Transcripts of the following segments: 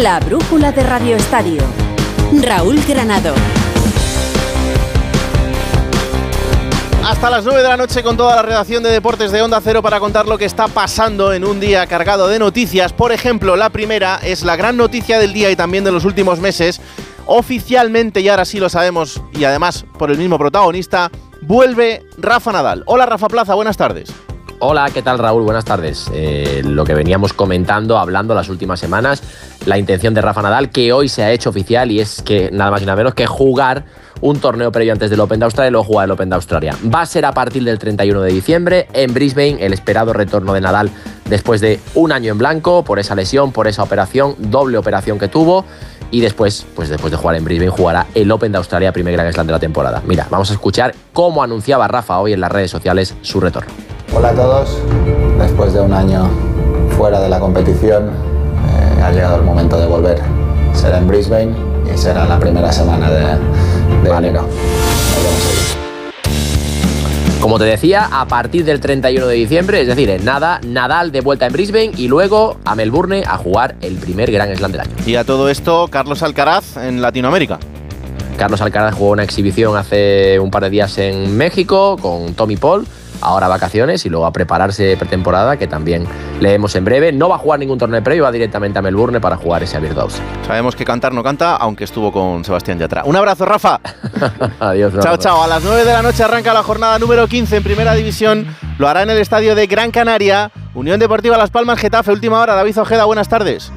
La brújula de Radio Estadio. Raúl Granado. Hasta las 9 de la noche con toda la redacción de Deportes de Onda Cero para contar lo que está pasando en un día cargado de noticias. Por ejemplo, la primera es la gran noticia del día y también de los últimos meses. Oficialmente, y ahora sí lo sabemos, y además por el mismo protagonista, vuelve Rafa Nadal. Hola Rafa Plaza, buenas tardes. Hola, ¿qué tal Raúl? Buenas tardes. Eh, lo que veníamos comentando, hablando las últimas semanas, la intención de Rafa Nadal, que hoy se ha hecho oficial y es que nada más y nada menos que jugar un torneo previo antes del Open de Australia y luego jugar el Open de Australia. Va a ser a partir del 31 de diciembre en Brisbane, el esperado retorno de Nadal después de un año en blanco por esa lesión, por esa operación, doble operación que tuvo y después, pues después de jugar en Brisbane, jugará el Open de Australia, primer Grand Slam de la temporada. Mira, vamos a escuchar cómo anunciaba Rafa hoy en las redes sociales su retorno. Hola a todos, después de un año fuera de la competición, eh, ha llegado el momento de volver. Será en Brisbane y será la primera semana de, de enero. Nos vemos allí. Como te decía, a partir del 31 de diciembre, es decir, en nada, Nadal de vuelta en Brisbane y luego a Melbourne a jugar el primer Grand Slam del año. Y a todo esto, Carlos Alcaraz en Latinoamérica. Carlos Alcaraz jugó una exhibición hace un par de días en México con Tommy Paul ahora vacaciones y luego a prepararse pretemporada, que también leemos en breve. No va a jugar ningún torneo previo, va directamente a Melbourne para jugar ese Abierto Sabemos que cantar no canta, aunque estuvo con Sebastián Yatra. Un abrazo, Rafa. Adiós. Chao, chao. A las 9 de la noche arranca la jornada número 15 en Primera División. Lo hará en el estadio de Gran Canaria. Unión Deportiva Las Palmas, Getafe, última hora. David Ojeda, buenas tardes.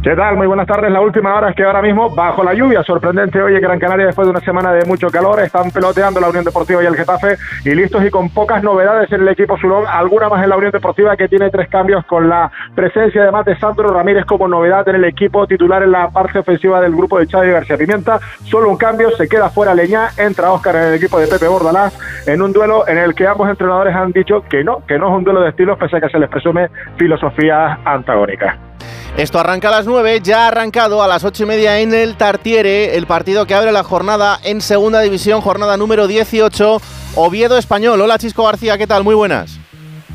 ¿Qué tal? Muy buenas tardes. La última hora es que ahora mismo, bajo la lluvia, sorprendente hoy en Gran Canaria, después de una semana de mucho calor, están peloteando la Unión Deportiva y el Getafe y listos y con pocas novedades en el equipo Sulón. Alguna más en la Unión Deportiva que tiene tres cambios con la presencia además de Sandro Ramírez como novedad en el equipo titular en la parte ofensiva del grupo de Xavi García Pimienta. Solo un cambio, se queda fuera Leña, entra Óscar en el equipo de Pepe Bordalás en un duelo en el que ambos entrenadores han dicho que no, que no es un duelo de estilos, pese a que se les presume filosofía antagónica. Esto arranca a las 9, ya ha arrancado a las 8 y media en el Tartiere, el partido que abre la jornada en Segunda División, jornada número 18, Oviedo Español. Hola Chisco García, ¿qué tal? Muy buenas.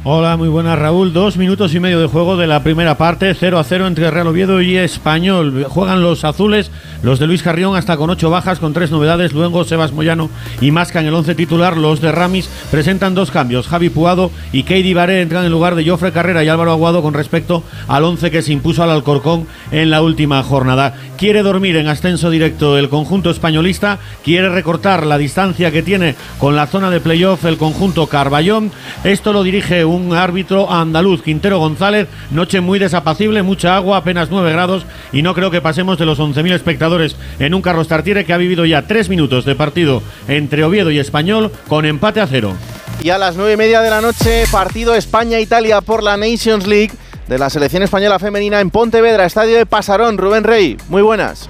Hola, muy buenas Raúl. Dos minutos y medio de juego de la primera parte, 0 a 0 entre Real Oviedo y Español. Juegan los azules, los de Luis Carrión, hasta con ocho bajas, con tres novedades. Luego Sebas Moyano y Masca en el once titular. Los de Ramis presentan dos cambios. Javi Puado y Keidi Baré entran en lugar de Jofre Carrera y Álvaro Aguado con respecto al once que se impuso al Alcorcón en la última jornada. Quiere dormir en ascenso directo el conjunto españolista, quiere recortar la distancia que tiene con la zona de playoff el conjunto Carballón. Esto lo dirige un árbitro andaluz, Quintero González. Noche muy desapacible, mucha agua, apenas 9 grados y no creo que pasemos de los 11.000 espectadores en un Carlos Tartiere que ha vivido ya tres minutos de partido entre Oviedo y Español con empate a cero. Y a las 9 y media de la noche, partido España-Italia por la Nations League de la selección española femenina en Pontevedra, estadio de Pasarón. Rubén Rey, muy buenas.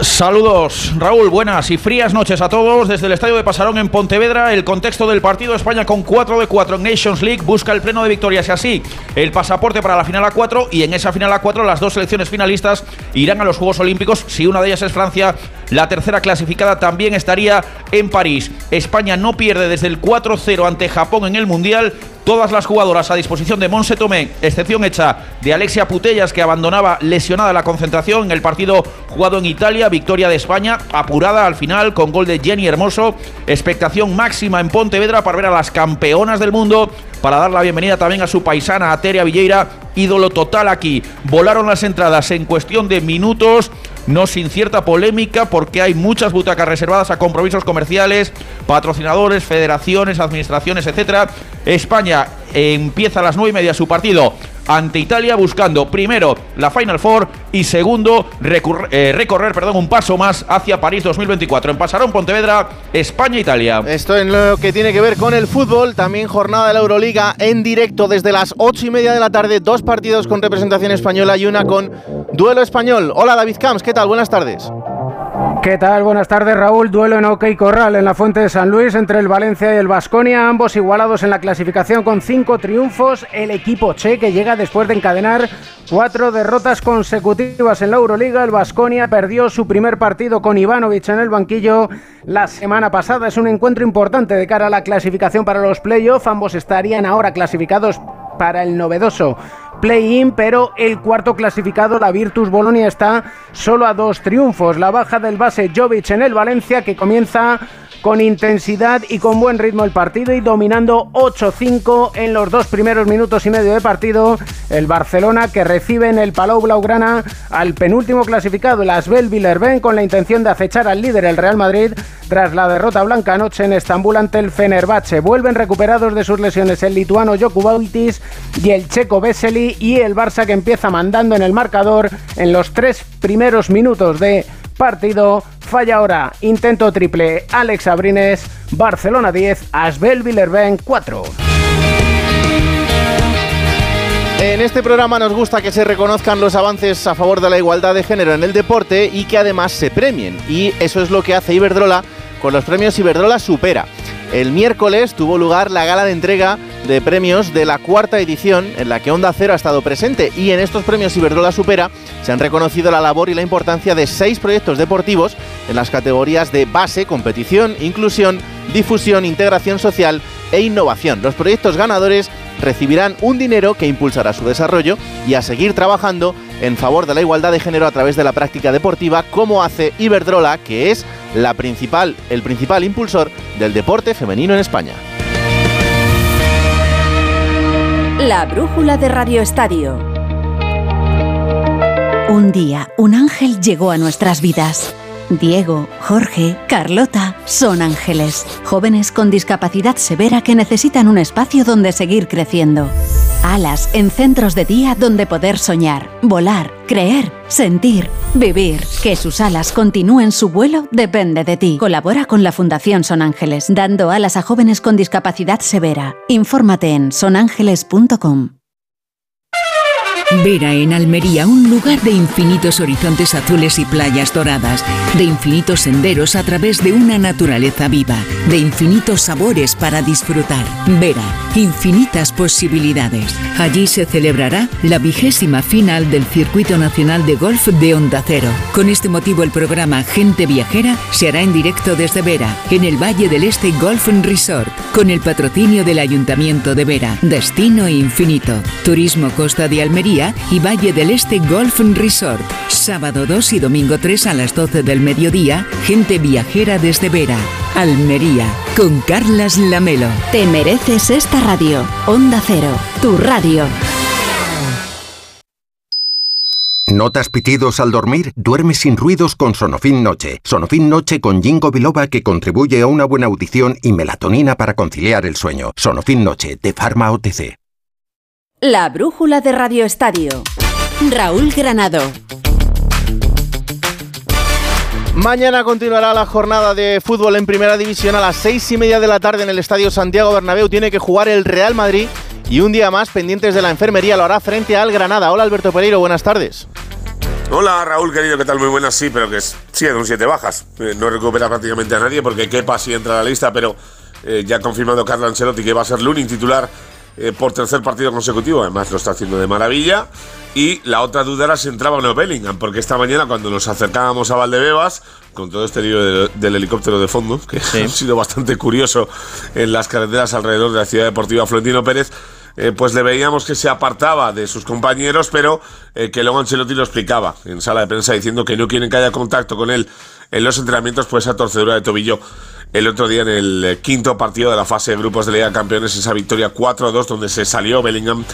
Saludos, Raúl, buenas y frías noches a todos desde el Estadio de Pasarón en Pontevedra. El contexto del partido España con 4 de 4 en Nations League busca el pleno de victorias y así el pasaporte para la final A4 y en esa final A4 las dos selecciones finalistas irán a los Juegos Olímpicos. Si una de ellas es Francia, la tercera clasificada también estaría en París. España no pierde desde el 4-0 ante Japón en el Mundial Todas las jugadoras a disposición de Monse Tomé, excepción hecha de Alexia Putellas, que abandonaba lesionada la concentración en el partido jugado en Italia. Victoria de España, apurada al final con gol de Jenny Hermoso. Expectación máxima en Pontevedra para ver a las campeonas del mundo. Para dar la bienvenida también a su paisana Ateria Villeira, ídolo total aquí. Volaron las entradas en cuestión de minutos no sin cierta polémica porque hay muchas butacas reservadas a compromisos comerciales, patrocinadores, federaciones, administraciones, etcétera. España empieza a las nueve y media su partido ante Italia buscando primero la Final Four y segundo eh, recorrer perdón, un paso más hacia París 2024. En Pasarón, Pontevedra, España-Italia. Esto en lo que tiene que ver con el fútbol, también jornada de la Euroliga en directo desde las ocho y media de la tarde, dos partidos con representación española y una con duelo español. Hola David Camps, ¿qué tal? Buenas tardes. ¿Qué tal? Buenas tardes, Raúl. Duelo en OK Corral en la Fuente de San Luis entre el Valencia y el Vasconia, ambos igualados en la clasificación con cinco triunfos. El equipo che que llega después de encadenar cuatro derrotas consecutivas en la Euroliga. El Vasconia perdió su primer partido con Ivanovic en el banquillo la semana pasada. Es un encuentro importante de cara a la clasificación para los playoffs. Ambos estarían ahora clasificados para el novedoso play-in, pero el cuarto clasificado, la Virtus Bolonia, está solo a dos triunfos. La baja del base Jovic en el Valencia, que comienza con intensidad y con buen ritmo el partido y dominando 8-5 en los dos primeros minutos y medio de partido. El Barcelona que recibe en el Palau Blaugrana al penúltimo clasificado, el Asbel Villerben, con la intención de acechar al líder, el Real Madrid, tras la derrota blanca anoche en Estambul ante el Fenerbahce. Vuelven recuperados de sus lesiones el lituano Jokubaitis y el checo Vesely y el Barça que empieza mandando en el marcador en los tres primeros minutos de partido. Falla ahora, intento triple, Alex Abrines, Barcelona 10, Asbel Villerben 4. En este programa nos gusta que se reconozcan los avances a favor de la igualdad de género en el deporte y que además se premien. Y eso es lo que hace Iberdrola con los premios Iberdrola Supera. El miércoles tuvo lugar la gala de entrega de premios de la cuarta edición en la que Onda Cero ha estado presente y en estos premios Iberdrola Supera se han reconocido la labor y la importancia de seis proyectos deportivos en las categorías de base, competición, inclusión, difusión, integración social e innovación. Los proyectos ganadores recibirán un dinero que impulsará su desarrollo y a seguir trabajando en favor de la igualdad de género a través de la práctica deportiva, como hace Iberdrola, que es la principal, el principal impulsor del deporte femenino en España. La brújula de Radio Estadio. Un día, un ángel llegó a nuestras vidas. Diego, Jorge, Carlota son ángeles, jóvenes con discapacidad severa que necesitan un espacio donde seguir creciendo. Alas en centros de día donde poder soñar, volar, creer, sentir, vivir. Que sus alas continúen su vuelo depende de ti. Colabora con la Fundación Son Ángeles, dando alas a jóvenes con discapacidad severa. Infórmate en sonángeles.com. Vera en Almería, un lugar de infinitos horizontes azules y playas doradas, de infinitos senderos a través de una naturaleza viva, de infinitos sabores para disfrutar. Vera, infinitas posibilidades. Allí se celebrará la vigésima final del Circuito Nacional de Golf de Onda Cero. Con este motivo el programa Gente Viajera se hará en directo desde Vera, en el Valle del Este Golf Resort, con el patrocinio del Ayuntamiento de Vera. Destino infinito. Turismo Costa de Almería y Valle del Este Golf Resort. Sábado 2 y domingo 3 a las 12 del mediodía, gente viajera desde Vera, Almería, con Carlas Lamelo. Te mereces esta radio. Onda Cero, tu radio. ¿Notas pitidos al dormir? Duerme sin ruidos con Sonofin Noche. Sonofin Noche con Jingo Biloba que contribuye a una buena audición y melatonina para conciliar el sueño. Sonofin Noche de Pharma OTC. La brújula de Radio Estadio. Raúl Granado. Mañana continuará la jornada de fútbol en primera división a las seis y media de la tarde en el Estadio Santiago Bernabéu. Tiene que jugar el Real Madrid y un día más pendientes de la enfermería lo hará frente al Granada. Hola Alberto Pereiro, buenas tardes. Hola Raúl, querido, ¿qué tal? Muy buenas, sí, pero que es, sí, un siete bajas. Eh, no recupera prácticamente a nadie porque Kepa sí entra a la lista, pero eh, ya ha confirmado Carlo Ancelotti que va a ser Lunin titular eh, por tercer partido consecutivo, además lo está haciendo de maravilla. Y la otra duda era si entraba o no Bellingham, porque esta mañana cuando nos acercábamos a Valdebebas, con todo este lío del, helicóptero de fondo, que ha sido bastante curioso en las carreteras alrededor de la ciudad deportiva Florentino Pérez, eh, pues le veíamos que se apartaba de sus compañeros, pero eh, que luego Ancelotti lo explicaba en sala de prensa diciendo que no quieren que haya contacto con él en los entrenamientos, pues esa torcedura de tobillo el otro día en el eh, quinto partido de la fase de grupos de Liga de Campeones, esa victoria 4-2 donde se salió Bellingham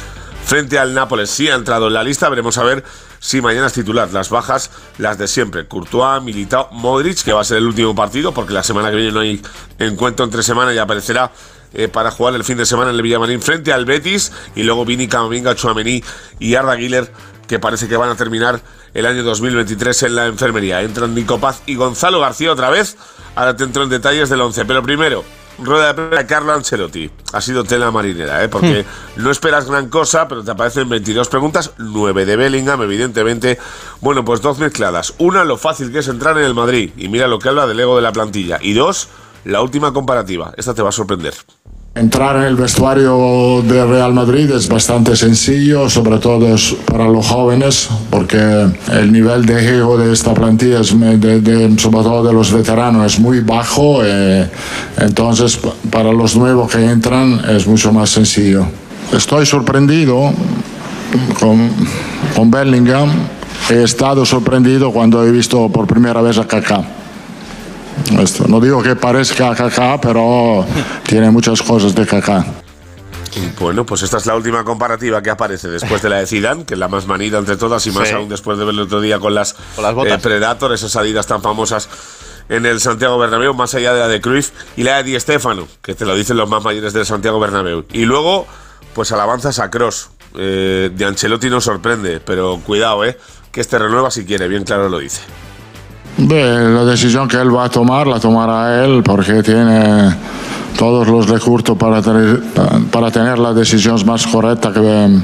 frente al Nápoles. Sí ha entrado en la lista, veremos a ver si mañana es titular. Las bajas, las de siempre. Courtois, Militao, Modric, que va a ser el último partido porque la semana que viene no hay encuentro entre semana y aparecerá eh, para jugar el fin de semana en el Villamarín frente al Betis y luego Vini, Camavinga, Chuamení y Arda Güler que parece que van a terminar el año 2023 en la enfermería. Entran Nico Paz y Gonzalo García otra vez Ahora te entro en detalles del 11. Pero primero, rueda de prensa de Carlo Ancelotti. Ha sido tela marinera, ¿eh? porque hmm. no esperas gran cosa, pero te aparecen 22 preguntas, 9 de Bellingham, evidentemente. Bueno, pues dos mezcladas. Una, lo fácil que es entrar en el Madrid. Y mira lo que habla del ego de la plantilla. Y dos, la última comparativa. Esta te va a sorprender. Entrar en el vestuario de Real Madrid es bastante sencillo, sobre todo para los jóvenes, porque el nivel de ego de esta plantilla, es de, sobre todo de los veteranos, es muy bajo. Eh, entonces, para los nuevos que entran es mucho más sencillo. estoy sorprendido con, con Bellingham. He estado sorprendido cuando he visto por primera vez a Kaká. Esto, no digo que parezca a Kaká, pero tiene muchas cosas de Kaká. Bueno, pues esta es la última comparativa que aparece después de la de Zidane, que es la más manida entre todas y más Sí. aún después de verlo el otro día con las, Con las botas. eh, Predator, esas salidas tan famosas en el Santiago Bernabéu, más allá de la de Cruyff y la de Di Stéfano, que te lo dicen los más mayores del Santiago Bernabéu. Y luego, pues alabanzas a Cross. Eh, de Ancelotti nos sorprende, pero cuidado, eh, que este renueva si quiere, bien claro lo dice. La decisión que él va a tomar la tomará él porque tiene todos los recursos para tener, para tener la decisión más correcta que,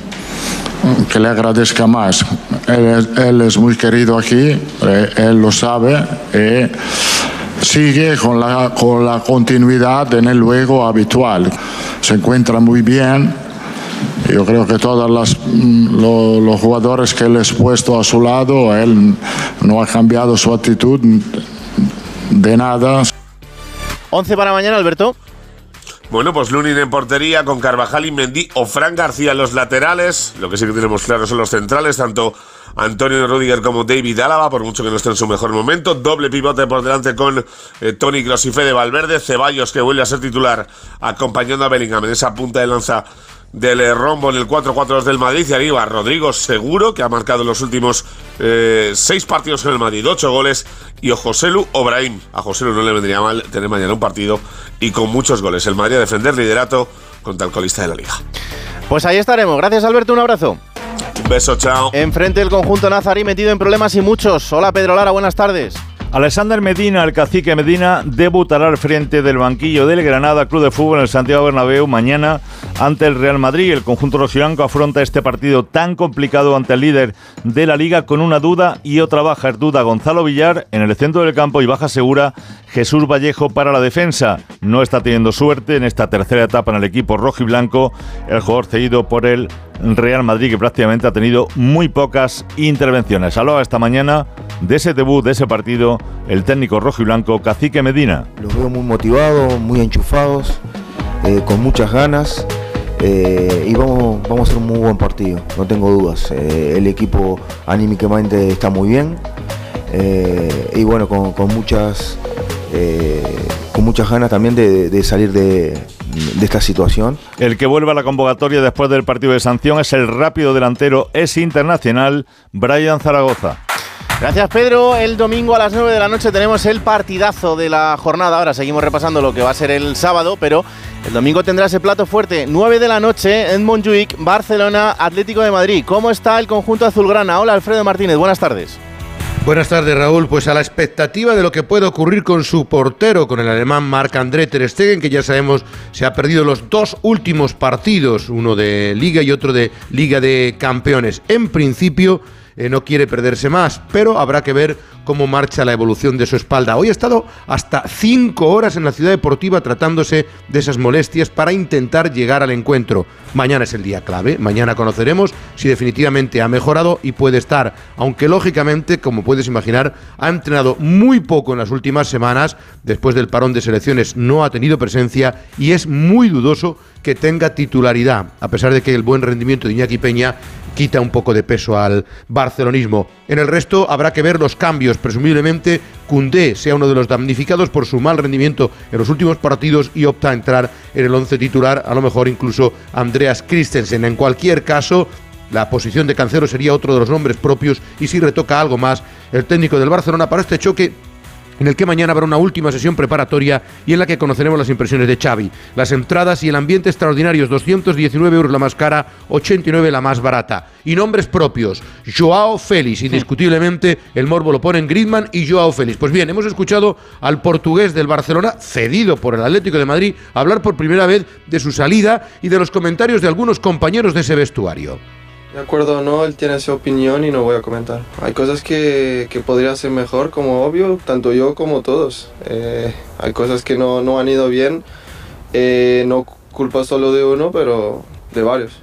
que le agradezca más. Él él es muy querido aquí, eh, él lo sabe y sigue con la, con la continuidad en el juego habitual. Se encuentra muy bien. Yo creo que todos las, mm, lo- los jugadores que él ha puesto a su lado, él no ha cambiado su actitud de nada. 11 para mañana, Alberto. Bueno, pues Lunin en portería con Carvajal y Mendy o Fran García en los laterales. Lo que sí que tenemos claro son los centrales, tanto Antonio Rudiger como David Álava, por mucho que no esté en su mejor momento. Doble pivote por delante con eh, Tony Kroos y Fede Valverde. Ceballos que vuelve a ser titular acompañando a Bellingham en esa punta de lanza del eh, rombo en el 4-4 del Madrid. Y arriba Rodrigo Seguro, que ha marcado los últimos eh, seis partidos en el Madrid, ocho goles. Y o Joselu Obrahim. A Joselu no le vendría mal tener mañana un partido y con muchos goles. El Madrid a defender liderato contra el colista de la liga. Pues ahí estaremos. Gracias, Alberto. Un abrazo. Un beso, chao. Enfrente el conjunto nazarí metido en problemas y muchos. Hola, Pedro Lara. Buenas tardes. Alexander Medina, el cacique Medina, debutará al frente del banquillo del Granada Club de Fútbol en el Santiago Bernabéu mañana ante el Real Madrid. El conjunto rojiblanco afronta este partido tan complicado ante el líder de la liga con una duda y otra baja. Es duda Gonzalo Villar en el centro del campo y baja segura Jesús Vallejo para la defensa. No está teniendo suerte en esta tercera etapa en el equipo rojiblanco. El jugador cedido por el Real Madrid que prácticamente ha tenido muy pocas intervenciones. Hablaba esta mañana de ese debut, de ese partido, el técnico rojo y blanco Cacique Medina. Los veo muy motivados, muy enchufados, eh, con muchas ganas eh, y vamos, a hacer un muy buen partido, no tengo dudas. Eh, el equipo anímicamente está muy bien y bueno, con, con muchas, eh, con muchas ganas también de, de salir de, de esta situación. El que vuelve a la convocatoria después del partido de sanción es el rápido delantero, es internacional, Brian Zaragoza. Gracias, Pedro. El domingo a las 9 de la noche tenemos el partidazo de la jornada. Ahora seguimos repasando lo que va a ser el sábado, pero el domingo tendrá ese plato fuerte. 9 de la noche en Montjuic, Barcelona, Atlético de Madrid. ¿Cómo está el conjunto azulgrana? Hola, Alfredo Martínez. Buenas tardes. Buenas tardes, Raúl. Pues a la expectativa de lo que puede ocurrir con su portero, con el alemán Marc-André Ter Stegen, que ya sabemos se ha perdido los dos últimos partidos, uno de Liga y otro de Liga de Campeones. En principio eh, no quiere perderse más, pero habrá que ver cómo marcha la evolución de su espalda. Hoy ha estado hasta cinco horas en la ciudad deportiva tratándose de esas molestias para intentar llegar al encuentro. Mañana es el día clave, mañana conoceremos si definitivamente ha mejorado y puede estar, aunque lógicamente, como puedes imaginar, ha entrenado muy poco en las últimas semanas, después del parón de selecciones no ha tenido presencia y es muy dudoso que tenga titularidad, a pesar de que el buen rendimiento de Iñaki Peña quita un poco de peso al barcelonismo. En el resto habrá que ver los cambios. Presumiblemente Cundé sea uno de los damnificados por su mal rendimiento en los últimos partidos y opta a entrar en el once titular, a lo mejor incluso Andreas Christensen. En cualquier caso, la posición de Cancelo sería otro de los nombres propios y si retoca algo más el técnico del Barcelona para este choque en el que mañana habrá una última sesión preparatoria y en la que conoceremos las impresiones de Xavi. Las entradas y el ambiente extraordinarios, 219 euros la más cara, 89 la más barata. Y nombres propios, Joao Félix, indiscutiblemente el morbo lo ponen Griezmann y Joao Félix. Pues bien, hemos escuchado al portugués del Barcelona, cedido por el Atlético de Madrid, hablar por primera vez de su salida y de los comentarios de algunos compañeros de ese vestuario. De acuerdo no, él tiene su opinión y no voy a comentar. Hay cosas que, que podría ser mejor, como obvio, tanto yo como todos. Eh, hay cosas que no, no han ido bien, eh, no culpa solo de uno, pero de varios.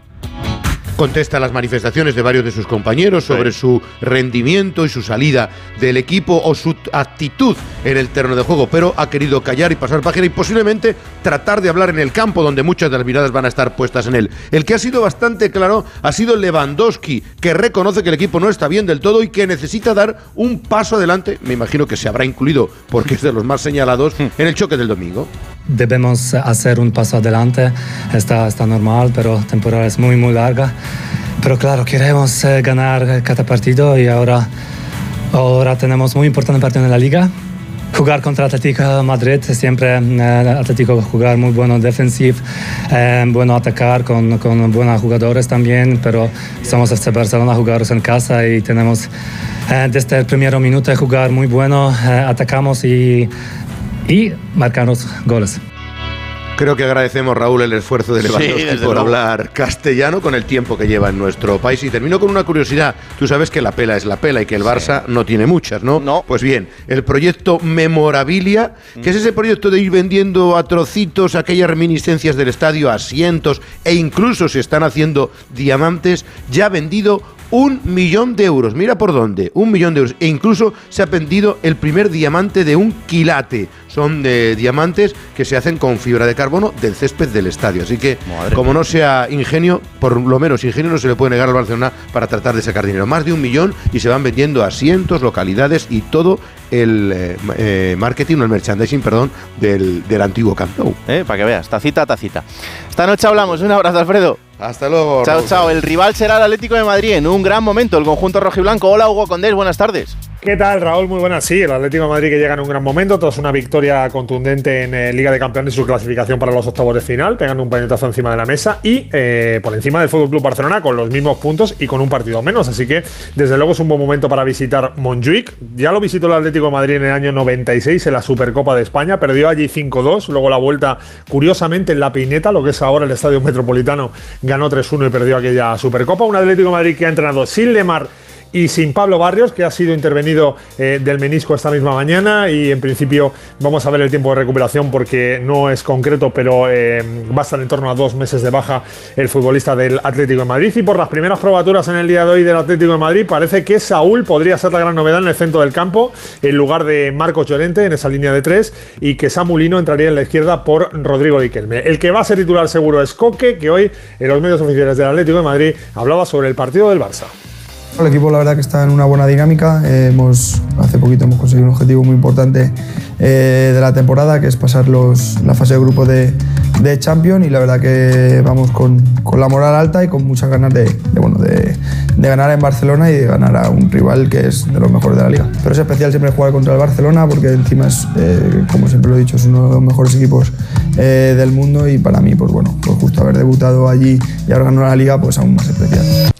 Contesta a las manifestaciones de varios de sus compañeros sobre su rendimiento y su salida del equipo o su actitud en el terreno de juego, pero ha querido callar y pasar página y posiblemente tratar de hablar en el campo donde muchas de las miradas van a estar puestas en él. El que ha sido bastante claro ha sido Lewandowski, que reconoce que el equipo no está bien del todo y que necesita dar un paso adelante, me imagino que se habrá incluido porque es de los más señalados, en el choque del domingo. Debemos hacer un paso adelante, está, está normal, pero temporada es muy, muy larga. Pero claro, queremos eh, ganar cada partido y ahora, ahora tenemos muy importante partido en la liga. Jugar contra Atlético Madrid, siempre eh, Atlético jugar muy bueno defensivo, eh, bueno atacar con, con buenos jugadores también, pero somos este Barcelona jugadores en casa y tenemos eh, desde el primer minuto jugar muy bueno, eh, atacamos y, y marcamos goles. Creo que agradecemos, Raúl, el esfuerzo de Lewandowski por luego. hablar castellano con el tiempo que lleva en nuestro país. Y termino con una curiosidad. Tú sabes que la pela es la pela y que el Barça no tiene muchas, ¿no? No. Pues bien, el proyecto Memorabilia, que es ese proyecto de ir vendiendo a trocitos aquellas reminiscencias del estadio, asientos e incluso se están haciendo diamantes, ya ha vendido un millón de euros. Mira por dónde, un millón de euros. E incluso se ha vendido el primer diamante de un quilate. Son de diamantes que se hacen con fibra de carbono del césped del estadio. Así que, como no sea ingenio, por lo menos ingenio no se le puede negar al Barcelona para tratar de sacar dinero. Más de un millón y se van vendiendo asientos, localidades y todo el eh, eh, marketing o el merchandising, perdón, del, del antiguo Camp Nou. Eh, para que veas, tacita, tacita. Esta noche hablamos. Un abrazo, Alfredo. Hasta luego. Chao, Raúl. chao. El rival será el Atlético de Madrid en un gran momento, el conjunto rojiblanco. Hola, Hugo Condés, buenas tardes. ¿Qué tal, Raúl? Muy buenas. Sí, el Atlético Madrid que llega en un gran momento tras una victoria contundente en eh, Liga de Campeones y su clasificación para los octavos de final, pegando un puñetazo encima de la mesa y eh, por encima del Fútbol Club Barcelona con los mismos puntos y con un partido menos. Así que, desde luego, es un buen momento para visitar Montjuic. Ya lo visitó el Atlético Madrid en el año 96 en la Supercopa de España, perdió allí 5-2. Luego la vuelta, curiosamente, en la Pineta, lo que es ahora el Estadio Metropolitano, ganó 3-1 y perdió aquella Supercopa. Un Atlético Madrid que ha entrenado sin Lemar y sin Pablo Barrios, que ha sido intervenido eh, del menisco esta misma mañana y en principio vamos a ver el tiempo de recuperación porque no es concreto, pero eh, va a estar en torno a dos meses de baja el futbolista del Atlético de Madrid y por las primeras probaturas en el día de hoy del Atlético de Madrid parece que Saúl podría ser la gran novedad en el centro del campo en lugar de Marcos Llorente en esa línea de tres y que Samulino entraría en la izquierda por Rodrigo Riquelme. El que va a ser titular seguro es Coque, que hoy en los medios oficiales del Atlético de Madrid hablaba sobre el partido del Barça. El equipo la verdad que está en una buena dinámica. Eh, hemos, hace poquito hemos conseguido un objetivo muy importante eh, de la temporada, que es pasar los, la fase de grupo de, de Champions y la verdad que vamos con, con la moral alta y con muchas ganas de, bueno, de, ganar en Barcelona y de ganar a un rival que es de los mejores de la liga. Pero es especial siempre jugar contra el Barcelona porque encima es, eh, como siempre lo he dicho, es uno de los mejores equipos del mundo y para mí, pues bueno, pues justo haber debutado allí y haber ganado la liga, pues aún más especial.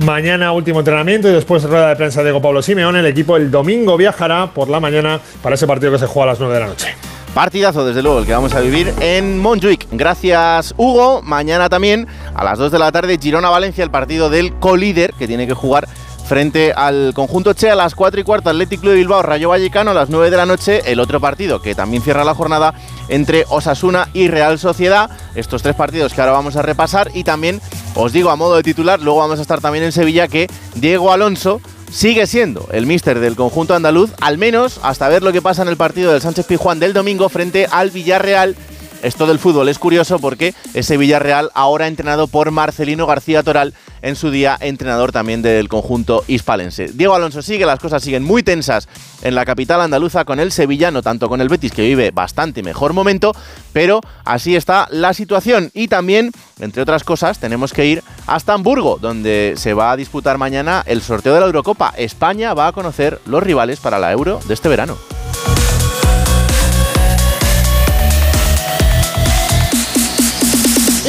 Mañana último entrenamiento y después rueda de prensa de Diego Pablo Simeone. El equipo el domingo viajará por la mañana para ese partido que se juega a las 9 de la noche. Partidazo, desde luego, el que vamos a vivir en Montjuic. Gracias, Hugo. Mañana también, a las 2 de la tarde, Girona-Valencia, el partido del colíder que tiene que jugar frente al conjunto Che a las 4 y cuarto, Atlético de Bilbao, Rayo Vallecano a las 9 de la noche, el otro partido que también cierra la jornada entre Osasuna y Real Sociedad. Estos tres partidos que ahora vamos a repasar y también os digo a modo de titular, luego vamos a estar también en Sevilla que Diego Alonso sigue siendo el míster del conjunto andaluz, al menos hasta ver lo que pasa en el partido del Sánchez Pijuán del domingo frente al Villarreal. Esto del fútbol es curioso porque ese Villarreal ahora entrenado por Marcelino García Toral, en su día entrenador también del conjunto hispalense. Diego Alonso sigue, las cosas siguen muy tensas en la capital andaluza con el Sevilla, no tanto con el Betis que vive bastante mejor momento, pero así está la situación y también, entre otras cosas, tenemos que ir hasta Hamburgo, donde se va a disputar mañana el sorteo de la Eurocopa. España va a conocer los rivales para la Euro de este verano.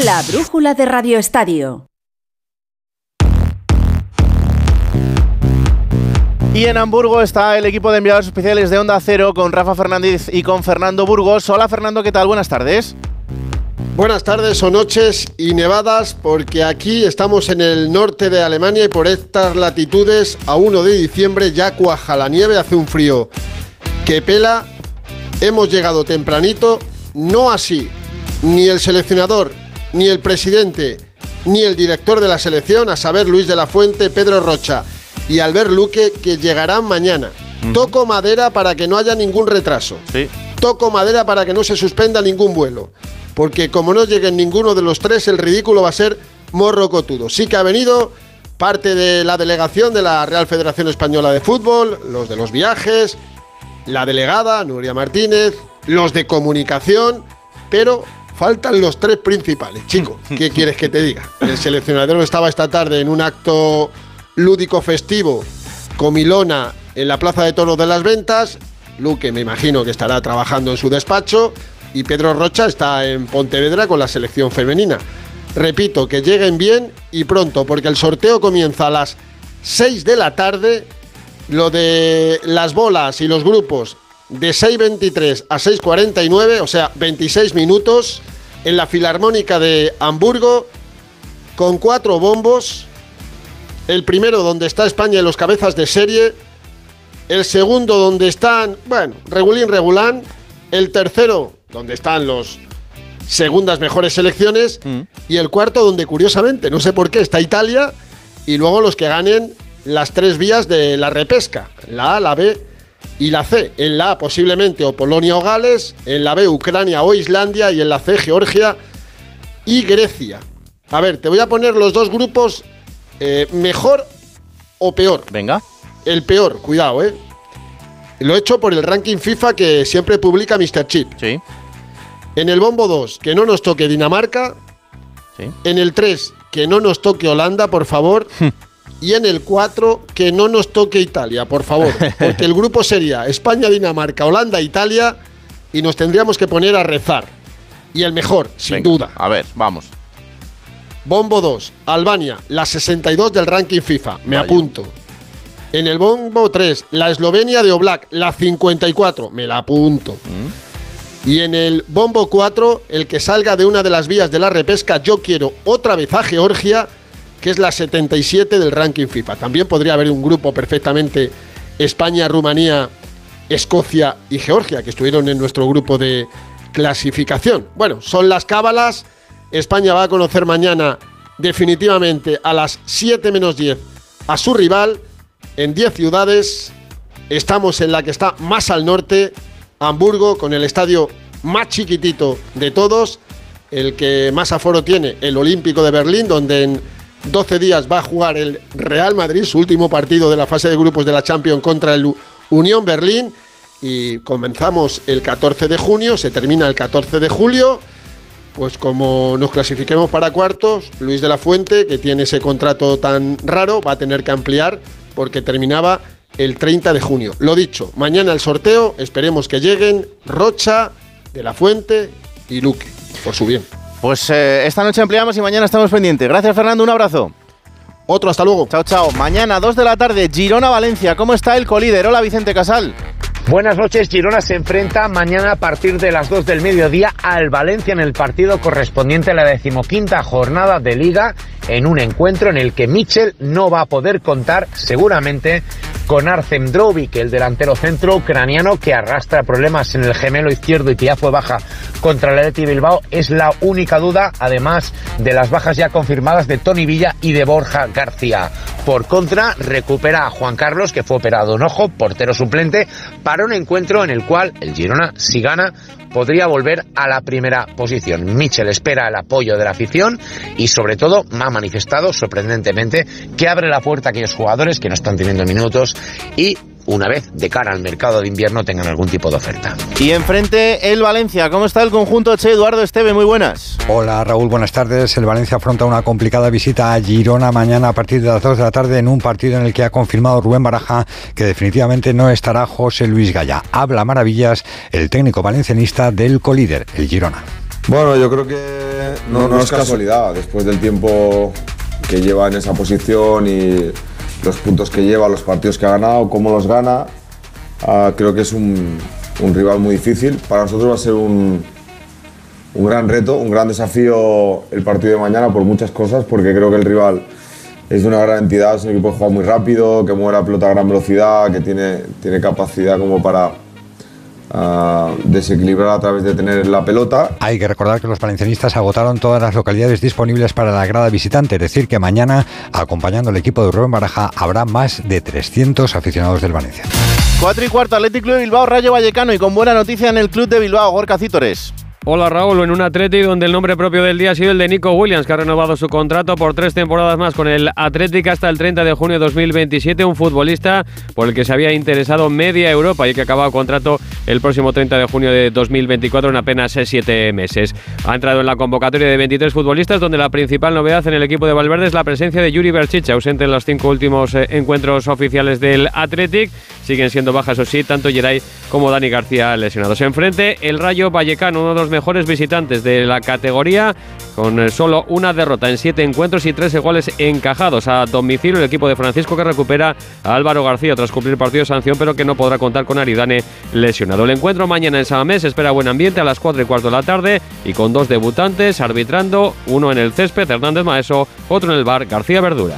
La brújula de Radio Estadio. Y en Hamburgo está el equipo de enviados especiales de Onda Cero con Rafa Fernández y con Fernando Burgos. Hola Fernando, ¿qué tal? Buenas tardes. Buenas tardes o noches y nevadas porque aquí estamos en el norte de Alemania y por estas latitudes a 1 de diciembre ya cuaja la nieve, hace un frío que pela. Hemos llegado tempranito, no así ni el seleccionador, ni el presidente, ni el director de la selección, a saber Luis de la Fuente, Pedro Rocha y Albert Luque, que llegarán mañana. Toco madera para que no haya ningún retraso. Toco madera para que no se suspenda ningún vuelo. Porque como no lleguen ninguno de los tres, el ridículo va a ser morrocotudo. Sí que ha venido parte de la delegación de la Real Federación Española de Fútbol, los de los viajes, la delegada, Nuria Martínez, los de comunicación, pero faltan los tres principales. Chico, ¿qué quieres que te diga? El seleccionador estaba esta tarde en un acto lúdico festivo, comilona, en la Plaza de Toros de las Ventas. Luque me imagino que estará trabajando en su despacho y Pedro Rocha está en Pontevedra con la selección femenina. Repito, que lleguen bien y pronto, porque el sorteo comienza a las 6 de la tarde. Lo de las bolas y los grupos de 6.23 a 6.49, o sea, 26 minutos, en la Filarmónica de Hamburgo, con cuatro bombos. El primero donde está España en los cabezas de serie. El segundo donde están, bueno, regulín, regulán. El tercero donde están los segundas mejores selecciones. Y el cuarto donde, curiosamente, no sé por qué, está Italia. Y luego los que ganen las tres vías de la repesca. La A, la B y la C. En la A posiblemente o Polonia o Gales. En la B Ucrania o Islandia. Y en la C Georgia y Grecia. A ver, te voy a poner los dos grupos eh, mejor o peor. Venga. El peor, cuidado, ¿eh? Lo he hecho por el ranking FIFA que siempre publica Mr. Chip. Sí. En el bombo 2, que no nos toque Dinamarca. Sí. En el 3, que no nos toque Holanda, por favor. y en el 4, que no nos toque Italia, por favor. Porque el grupo sería España, Dinamarca, Holanda, Italia. Y nos tendríamos que poner a rezar. Y el mejor, sin Venga, duda. A ver, vamos. Bombo 2, Albania, la 62 del ranking FIFA. Me apunto. En el bombo 3, la Eslovenia de Oblak, la 54. Me la apunto. Y en el bombo 4, el que salga de una de las vías de la repesca, yo quiero otra vez a Georgia, que es la 77 del ranking FIFA. También podría haber un grupo perfectamente España, Rumanía, Escocia y Georgia, que estuvieron en nuestro grupo de clasificación. Bueno, son las cábalas. España va a conocer mañana definitivamente a las 7 menos 10 a su rival en 10 ciudades. Estamos en la que está más al norte, Hamburgo, con el estadio más chiquitito de todos, el que más aforo tiene, el Olímpico de Berlín, donde en 12 días va a jugar el Real Madrid, su último partido de la fase de grupos de la Champions contra el Unión Berlín. Y comenzamos el 14 de junio, se termina el 14 de julio. Pues como nos clasifiquemos para cuartos, Luis de la Fuente, que tiene ese contrato tan raro, va a tener que ampliar porque terminaba el 30 de junio. Lo dicho, mañana el sorteo, esperemos que lleguen Rocha, de la Fuente y Luque, por su bien. Pues eh, esta noche ampliamos y mañana estamos pendientes. Gracias, Fernando. Un abrazo. Otro, hasta luego. Chao, chao. Mañana, 2 de la tarde, Girona-Valencia. ¿Cómo está el colíder? Hola, Vicente Casal. Buenas noches, Girona se enfrenta mañana a partir de las 2 del mediodía al Valencia en el partido correspondiente a la decimoquinta jornada de liga en un encuentro en el que Michel no va a poder contar seguramente con Arcem el delantero centro ucraniano que arrastra problemas en el gemelo izquierdo y que ya fue baja contra el Bilbao, es la única duda, además de las bajas ya confirmadas de Tony Villa y de Borja García. Por contra, recupera a Juan Carlos, que fue operado en ojo, portero suplente, para un encuentro en el cual el Girona, si gana, podría volver a la primera posición. Michel espera el apoyo de la afición y sobre todo ha manifestado sorprendentemente que abre la puerta a aquellos jugadores que no están teniendo minutos y una vez de cara al mercado de invierno tengan algún tipo de oferta. Y enfrente, el Valencia. ¿Cómo está el conjunto? Che, Eduardo Esteve, muy buenas. Hola Raúl, buenas tardes. El Valencia afronta una complicada visita a Girona mañana a partir de las 2 de la tarde en un partido en el que ha confirmado Rubén Baraja que definitivamente no estará José Luis Gaya. Habla maravillas el técnico valencianista del colíder, el Girona. Bueno, yo creo que no, no es casualidad, después del tiempo que lleva en esa posición y los puntos que lleva, los partidos que ha ganado, cómo los gana, ah, creo que es un, un rival muy difícil. Para nosotros va a ser un, un gran reto, un gran desafío el partido de mañana por muchas cosas, porque creo que el rival es de una gran entidad, es un equipo que juega muy rápido, que mueve la pelota a gran velocidad, que tiene, tiene capacidad como para a desequilibrar a través de tener la pelota. Hay que recordar que los valencianistas agotaron todas las localidades disponibles para la grada visitante, es decir, que mañana, acompañando al equipo de Rubén Baraja, habrá más de 300 aficionados del Valencia. 4 y cuarto, Atlético Club de Bilbao, Rayo Vallecano y con buena noticia en el Club de Bilbao, Gorka Cítores. Hola Raúl, en un Atleti donde el nombre propio del día ha sido el de Nico Williams, que ha renovado su contrato por tres temporadas más con el Atlético hasta el 30 de junio de 2027, un futbolista por el que se había interesado media Europa y que acaba contrato el próximo 30 de junio de 2024 en apenas siete meses. Ha entrado en la convocatoria de 23 futbolistas, donde la principal novedad en el equipo de Valverde es la presencia de Yuri Berchicha, ausente en los cinco últimos eh, encuentros oficiales del Athletic. Siguen siendo bajas, o sí, tanto Geray como Dani García lesionados. Enfrente, el Rayo Vallecano, uno de los mejores visitantes de la categoría, con eh, solo una derrota en siete encuentros y tres goles encajados a domicilio. El equipo de Francisco que recupera a Álvaro García tras cumplir partido de sanción, pero que no podrá contar con Aridane lesionado. El encuentro mañana en Samamés espera buen ambiente a las 4 y cuarto de la tarde y con dos debutantes arbitrando, uno en el césped, Hernández Maeso, otro en el bar, García Verdura.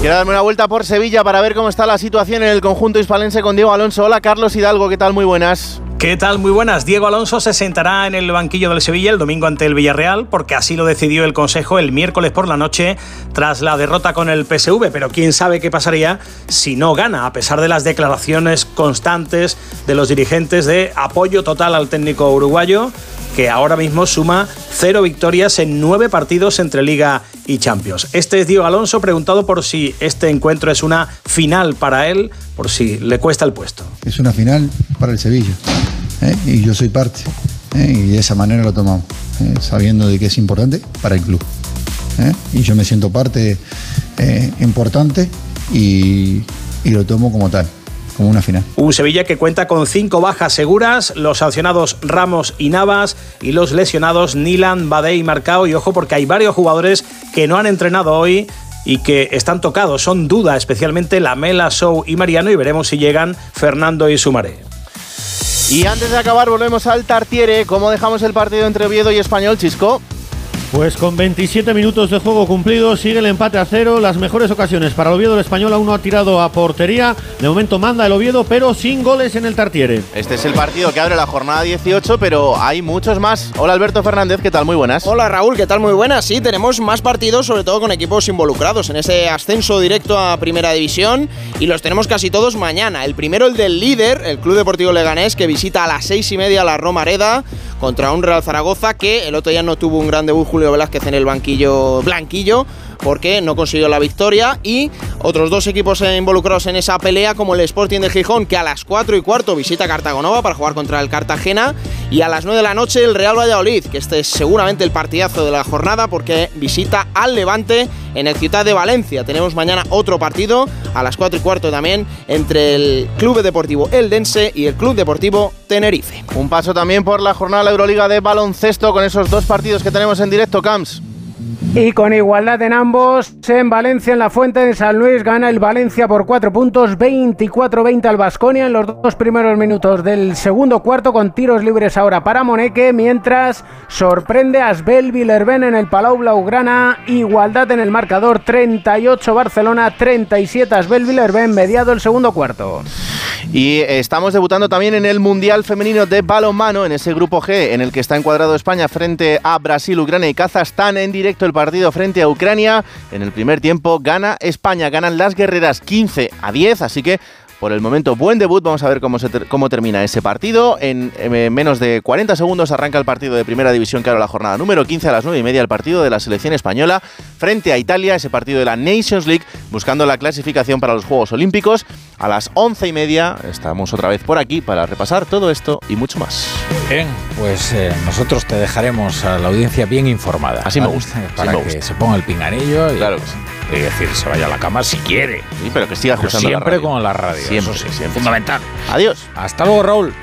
Quiero darme una vuelta por Sevilla para ver cómo está la situación en el conjunto hispalense con Diego Alonso. Hola Carlos Hidalgo, ¿qué tal? Muy buenas. ¿Qué tal? Muy buenas. Diego Alonso se sentará en el banquillo del Sevilla el domingo ante el Villarreal porque así lo decidió el Consejo el miércoles por la noche tras la derrota con el PSV, pero quién sabe qué pasaría si no gana, a pesar de las declaraciones constantes de los dirigentes de apoyo total al técnico uruguayo que ahora mismo suma cero victorias en nueve partidos entre Liga y Champions. Este es Diego Alonso preguntado por si este encuentro es una final para él, por si le cuesta el puesto. Es una final para el Sevilla ¿eh? y yo soy parte ¿eh? y de esa manera lo tomamos, ¿eh? sabiendo de que es importante para el club. Y yo me siento parte importante y lo tomo como tal como una final. Un Sevilla que cuenta con cinco bajas seguras, los sancionados Ramos y Navas y los lesionados Nilan, Badei y Marcao. Y ojo porque hay varios jugadores que no han entrenado hoy y que están tocados, son duda, especialmente Lamela, Sou y Mariano y veremos si llegan Fernando y Sumaré. Y antes de acabar volvemos al Tartiere, ¿cómo dejamos el partido entre Oviedo y Español, Chisco? Pues con 27 minutos de juego cumplido sigue el empate a cero. Las mejores ocasiones para el Oviedo. El español aún no ha tirado a portería. De momento manda el Oviedo, pero sin goles en el Tartiere. Este es el partido que abre la jornada 18, pero hay muchos más. Hola Alberto Fernández, ¿qué tal? Muy buenas. Hola Raúl, ¿qué tal? Muy buenas. Sí, tenemos más partidos, sobre todo con equipos involucrados en ese ascenso directo a Primera División. Y los tenemos casi todos mañana. El primero, el del líder, el Club Deportivo Leganés, que visita a las seis y media la Romareda contra un Real Zaragoza que el otro día no tuvo un gran debut Julio Velázquez en el banquillo blanquillo porque no consiguió la victoria y otros dos equipos involucrados en esa pelea como el Sporting de Gijón que a las 4 y cuarto visita Cartagonova para jugar contra el Cartagena y a las 9 de la noche el Real Valladolid que este es seguramente el partidazo de la jornada porque visita al Levante en el Ciudad de Valencia. Tenemos mañana otro partido a las 4 y cuarto también entre el Club Deportivo Eldense y el Club Deportivo Tenerife. Un paso también por la jornada de la Euroliga de baloncesto con esos dos partidos que tenemos en directo, Camps. Y con igualdad en ambos, en Valencia, en la Fuente de San Luis, gana el Valencia por 4 puntos, 24-20 al Basconia en los dos primeros minutos del segundo cuarto, con tiros libres ahora para Moneque, mientras sorprende a Svel Villerben en el Palau Blaugrana, igualdad en el marcador, 38 Barcelona, 37 Svel Villerben, mediado el segundo cuarto. Y estamos debutando también en el Mundial Femenino de Balonmano, en ese grupo G, en el que está encuadrado España frente a Brasil, Ucrania y Kazajstán. En directo el partido frente a Ucrania. En el primer tiempo gana España, ganan las guerreras 15 a 10, así que por el momento, buen debut. Vamos a ver cómo, se cómo termina ese partido. En, menos de 40 segundos arranca el partido de Primera División, que la jornada número 15 a las 9 y media, el partido de la selección española frente a Italia, ese partido de la Nations League, buscando la clasificación para los Juegos Olímpicos. A las 11 y media estamos otra vez por aquí para repasar todo esto y mucho más. Bien, pues eh, nosotros te dejaremos a la audiencia bien informada. Así me gusta. Para que se ponga el pinganillo y, claro y decir, se vaya a la cama si quiere. Sí, pero que siga escuchando Siempre con la radio. Siempre, siempre. Fundamental. Adiós. Hasta luego, Raúl.